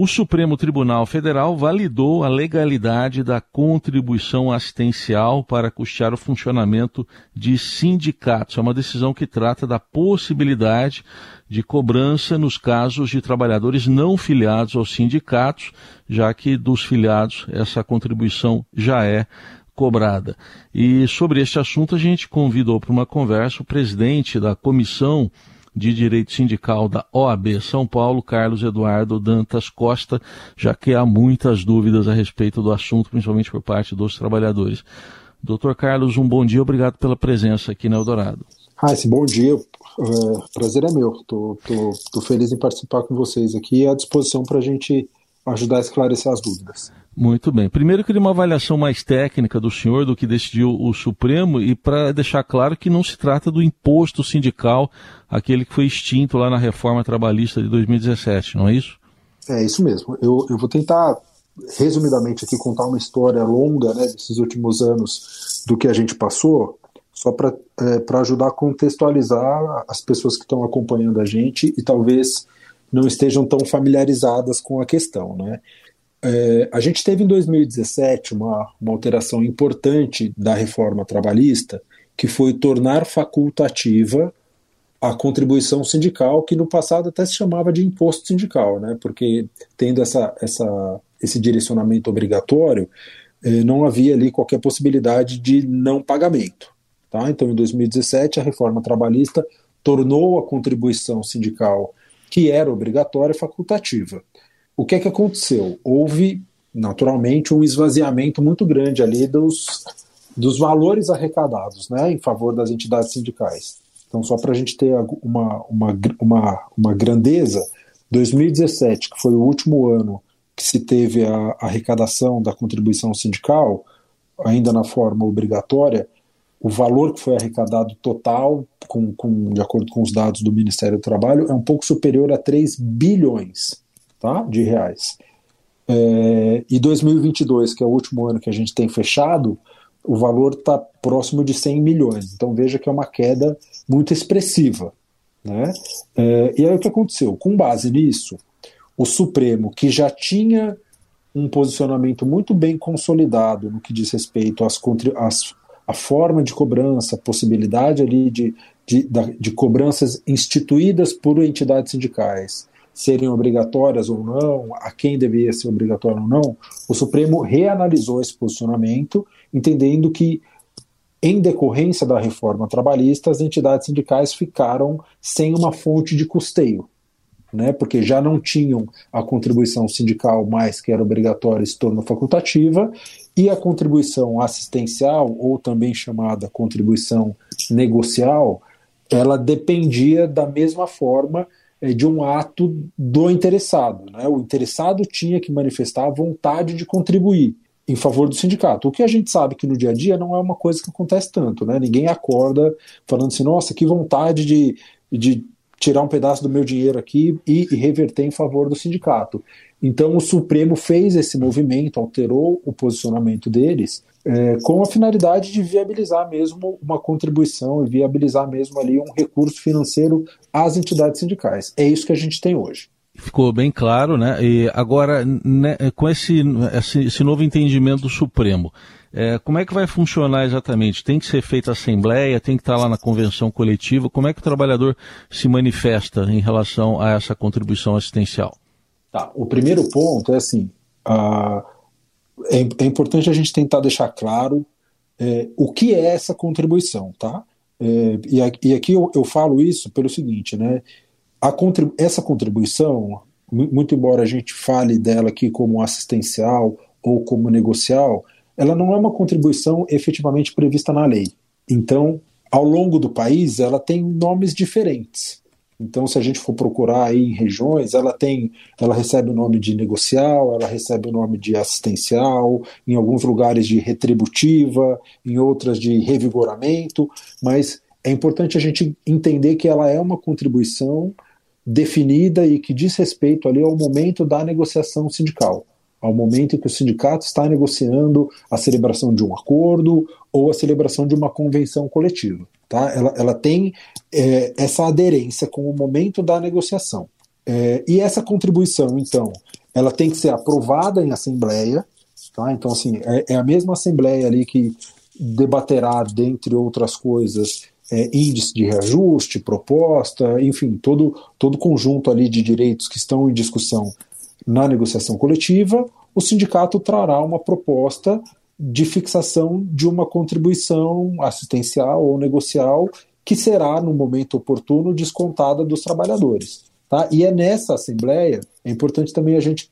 O Supremo Tribunal Federal validou a legalidade da contribuição assistencial para custear o funcionamento de sindicatos. É uma decisão que trata da possibilidade de cobrança nos casos de trabalhadores não filiados aos sindicatos, já que dos filiados essa contribuição já é cobrada. E sobre este assunto a gente convidou para uma conversa o presidente da comissão de Direito Sindical da OAB São Paulo, Carlos Eduardo Dantas Costa, já que há muitas dúvidas a respeito do assunto, principalmente por parte dos trabalhadores. Doutor Carlos, um bom dia, obrigado pela presença aqui na Eldorado. Ah, esse bom dia, é, prazer é meu. Estou feliz em participar com vocês aqui e à disposição para a gente ajudar a esclarecer as dúvidas. Muito bem. Primeiro, eu queria uma avaliação mais técnica do senhor do que decidiu o Supremo e para deixar claro que não se trata do imposto sindical, aquele que foi extinto lá na reforma trabalhista de 2017, não é isso? É isso mesmo. Eu, eu vou tentar, resumidamente, aqui contar uma história longa né, desses últimos anos do que a gente passou, só para é, ajudar a contextualizar as pessoas que estão acompanhando a gente e talvez não estejam tão familiarizadas com a questão. Né? É, a gente teve em 2017 uma, uma alteração importante da reforma trabalhista, que foi tornar facultativa a contribuição sindical, que no passado até se chamava de imposto sindical, né? porque tendo essa, essa, esse direcionamento obrigatório, eh, não havia ali qualquer possibilidade de não pagamento. Tá? Então, em 2017, a reforma trabalhista tornou a contribuição sindical, que era obrigatória, facultativa o que é que aconteceu? Houve, naturalmente, um esvaziamento muito grande ali dos, dos valores arrecadados né, em favor das entidades sindicais. Então, só para a gente ter uma, uma, uma, uma grandeza, 2017, que foi o último ano que se teve a arrecadação da contribuição sindical, ainda na forma obrigatória, o valor que foi arrecadado total, com, com, de acordo com os dados do Ministério do Trabalho, é um pouco superior a 3 bilhões tá? de reais. É, e 2022, que é o último ano que a gente tem fechado, o valor está próximo de 100 milhões. Então veja que é uma queda muito expressiva. Né? É, e aí o que aconteceu? Com base nisso, o Supremo, que já tinha um posicionamento muito bem consolidado no que diz respeito às, às a forma de cobrança, a possibilidade ali de, de, de cobranças instituídas por entidades sindicais, serem obrigatórias ou não, a quem deveria ser obrigatório ou não, o Supremo reanalisou esse posicionamento, entendendo que, em decorrência da reforma trabalhista, as entidades sindicais ficaram sem uma fonte de custeio. Né, porque já não tinham a contribuição sindical mais que era obrigatória se tornou facultativa, e a contribuição assistencial, ou também chamada contribuição negocial, ela dependia da mesma forma é, de um ato do interessado. Né? O interessado tinha que manifestar a vontade de contribuir em favor do sindicato. O que a gente sabe que no dia a dia não é uma coisa que acontece tanto. Né? Ninguém acorda falando assim, nossa, que vontade de, de tirar um pedaço do meu dinheiro aqui e, e reverter em favor do sindicato. Então o Supremo fez esse movimento, alterou o posicionamento deles é, com a finalidade de viabilizar mesmo uma contribuição e viabilizar mesmo ali um recurso financeiro às entidades sindicais. É isso que a gente tem hoje. Ficou bem claro, né? E agora, né, com esse, esse, novo entendimento do Supremo, é, como é que vai funcionar exatamente? Tem que ser feita a assembleia, tem que estar lá na convenção coletiva? Como é que o trabalhador se manifesta em relação a essa contribuição assistencial? Tá, o primeiro ponto é assim, a é, é importante a gente tentar deixar claro é, o que é essa contribuição, tá? É, e, aqui eu, eu, falo isso pelo seguinte, né? Contribu essa contribuição, muito embora a gente fale dela aqui como assistencial ou como negocial, ela não é uma contribuição efetivamente prevista na lei. Então, ao longo do país, ela tem nomes diferentes. Então, se a gente for procurar aí em regiões, ela tem, ela recebe o nome de negocial, ela recebe o nome de assistencial, em alguns lugares de retributiva, em outras de revigoramento, mas é importante a gente entender que ela é uma contribuição definida e que diz respeito ali ao momento da negociação sindical, ao momento em que o sindicato está negociando a celebração de um acordo ou a celebração de uma convenção coletiva. Tá? Ela, ela tem é, essa aderência com o momento da negociação. É, e essa contribuição, então, ela tem que ser aprovada em assembleia, tá? Então, assim, é, é a mesma assembleia ali que debaterá, dentre outras coisas, é, índice de reajuste, proposta, enfim, todo todo conjunto ali de direitos que estão em discussão na negociação coletiva, o sindicato trará uma proposta de fixação de uma contribuição assistencial ou negocial que será, no momento oportuno, descontada dos trabalhadores. Tá? E é nessa Assembleia, é importante também a gente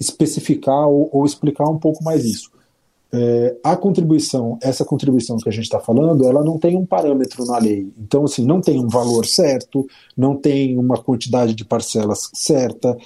especificar ou, ou explicar um pouco mais isso. É, a contribuição, essa contribuição que a gente está falando, ela não tem um parâmetro na lei. Então, assim, não tem um valor certo, não tem uma quantidade de parcelas certa.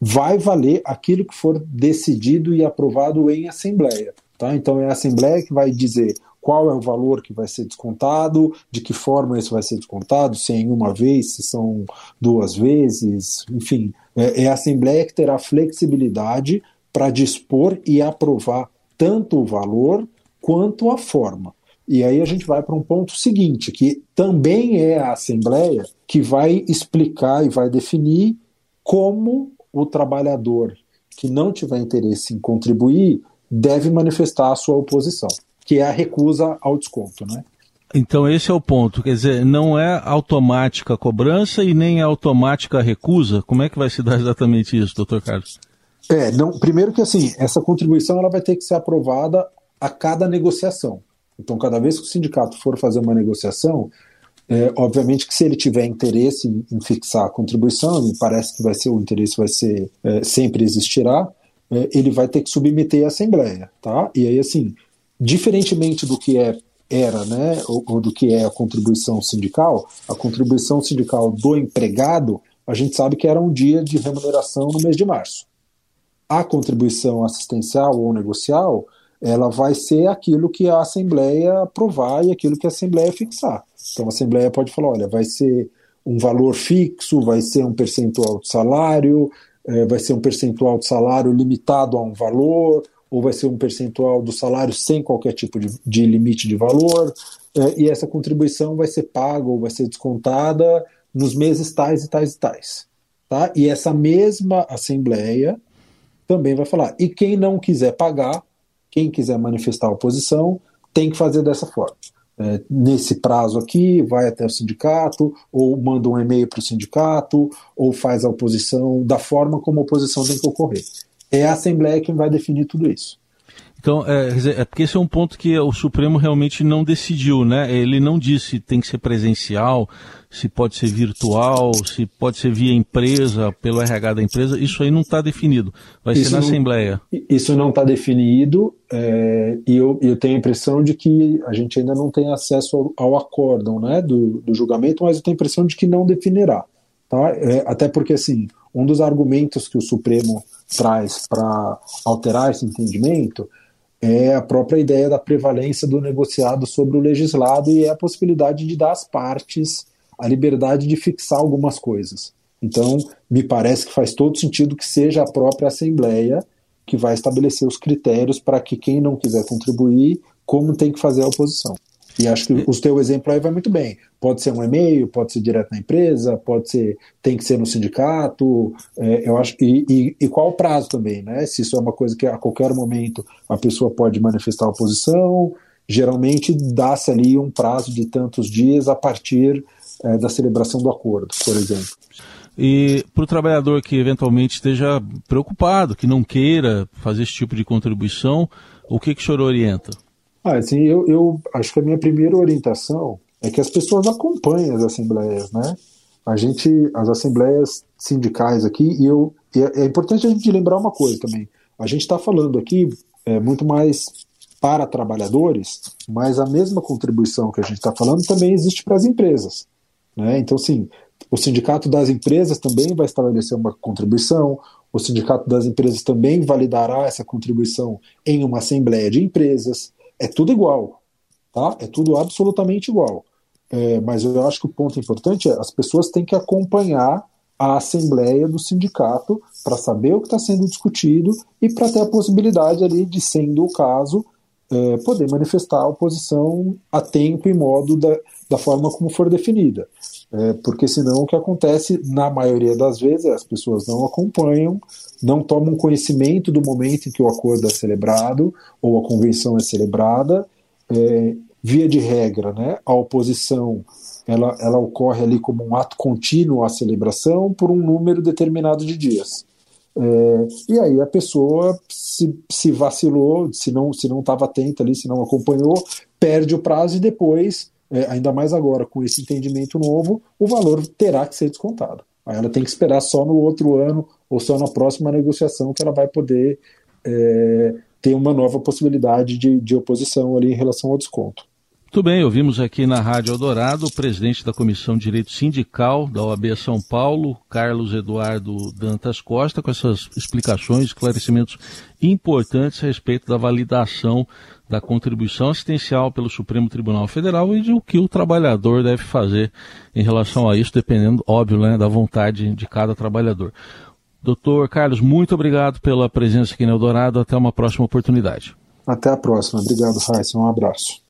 Vai valer aquilo que for decidido e aprovado em assembleia. Tá? Então é a Assembleia que vai dizer qual é o valor que vai ser descontado, de que forma isso vai ser descontado, se é em uma vez, se são duas vezes, enfim. É, é a Assembleia que terá flexibilidade para dispor e aprovar tanto o valor quanto a forma. E aí a gente vai para um ponto seguinte, que também é a Assembleia que vai explicar e vai definir como o trabalhador que não tiver interesse em contribuir deve manifestar a sua oposição, que é a recusa ao desconto, né? Então esse é o ponto, quer dizer, não é automática a cobrança e nem é automática a recusa. Como é que vai se dar exatamente isso, doutor Carlos? É, não, primeiro que assim, essa contribuição ela vai ter que ser aprovada a cada negociação. Então, cada vez que o sindicato for fazer uma negociação, é, obviamente que se ele tiver interesse em, em, fixar a contribuição, me parece que vai ser o interesse vai ser é, sempre existirá, é, ele vai ter que submeter à Assembleia, tá? E aí, assim, diferentemente do que é, era, né, ou, ou do que é a contribuição sindical, a contribuição sindical do empregado, a gente sabe que era um dia de remuneração no mês de março. A contribuição assistencial ou negocial, ela vai ser aquilo que a Assembleia aprovar e aquilo que a Assembleia fixar. Então a Assembleia pode falar, olha, vai ser um valor fixo, vai ser um percentual de salário, é, vai ser um percentual de salário limitado a um valor, ou vai ser um percentual do salário sem qualquer tipo de, de limite de valor, é, e essa contribuição vai ser paga ou vai ser descontada nos meses tais e tais e tais. Tá? E essa mesma Assembleia também vai falar. E quem não quiser pagar, quem quiser manifestar oposição, tem que fazer dessa forma é, nesse prazo aqui, vai até o sindicato, ou manda um e-mail para o sindicato, ou faz a oposição da forma como a oposição tem que ocorrer. É a Assembleia quem vai definir tudo isso. Então, é, é, porque esse é um ponto que o Supremo realmente não decidiu, né? Ele não disse se tem que ser presencial, se pode ser virtual, se pode ser via empresa, pelo RH da empresa. Isso aí não está definido. Vai isso ser na não, Assembleia. Isso não está definido é, e eu, eu, tenho a impressão de que a gente ainda não tem acesso ao, ao acórdão né, do, do, julgamento, mas eu tenho a impressão de que não definirá. Tá? É, até porque, assim, um dos argumentos que o Supremo traz para alterar esse entendimento é a própria ideia da prevalência do negociado sobre o legislado e é a possibilidade de dar às partes a liberdade de fixar algumas coisas. Então, me parece que faz todo sentido que seja a própria Assembleia que vai estabelecer os critérios para que quem não quiser contribuir, como tem que fazer a oposição. E acho que o teu exemplo aí vai muito bem. Pode ser um e-mail, pode ser direto na empresa, pode ser, tem que ser no sindicato. É, eu acho e, e, e, qual o prazo também, né? Se isso é uma coisa que a qualquer momento a pessoa pode manifestar oposição, geralmente dá-se ali um prazo de tantos dias a partir é, da celebração do acordo, por exemplo. E para o trabalhador que eventualmente esteja preocupado, que não queira fazer esse tipo de contribuição, o que, que o senhor orienta? Ah, assim, eu, eu acho que a minha primeira orientação é que as pessoas acompanhem as assembleias, né? A gente, as assembleias sindicais aqui, e eu, e é, é importante a gente lembrar uma coisa também. A gente está falando aqui é, muito mais para trabalhadores, mas a mesma contribuição que a gente está falando também existe para as empresas. Né? Então, sim, o sindicato das empresas também vai estabelecer uma contribuição, o sindicato das empresas também validará essa contribuição em uma assembleia de empresas é tudo igual, tá? É tudo absolutamente igual. É, mas eu acho que o ponto importante é as pessoas têm que acompanhar a assembleia do sindicato para saber o que está sendo discutido e para ter a possibilidade ali de, sendo o caso, é, poder manifestar a oposição a tempo e modo da, da forma como for definida. É, porque senão o que acontece, na maioria das vezes, é as pessoas não acompanham, não tomam conhecimento do momento em que o acordo é celebrado ou a convenção é celebrada. É, via de regra, né, a oposição ela, ela ocorre ali como um ato contínuo à celebração por um número determinado de dias. É, e aí a pessoa se, se vacilou, se não se não estava atenta ali, se não acompanhou, perde o prazo e depois, é, ainda mais agora com esse entendimento novo, o valor terá que ser descontado. Aí ela tem que esperar só no outro ano ou só na próxima negociação que ela vai poder é, ter uma nova possibilidade de, de oposição ali em relação ao desconto. Muito bem, ouvimos aqui na Rádio Eldorado o presidente da Comissão de Direito Sindical da OAB São Paulo, Carlos Eduardo Dantas Costa, com essas explicações, esclarecimentos importantes a respeito da validação da contribuição assistencial pelo Supremo Tribunal Federal e de o que o trabalhador deve fazer em relação a isso, dependendo, óbvio, né, da vontade de cada trabalhador. Doutor Carlos, muito obrigado pela presença aqui no Eldorado. Até uma próxima oportunidade. Até a próxima. Obrigado, Raíssa. Um abraço.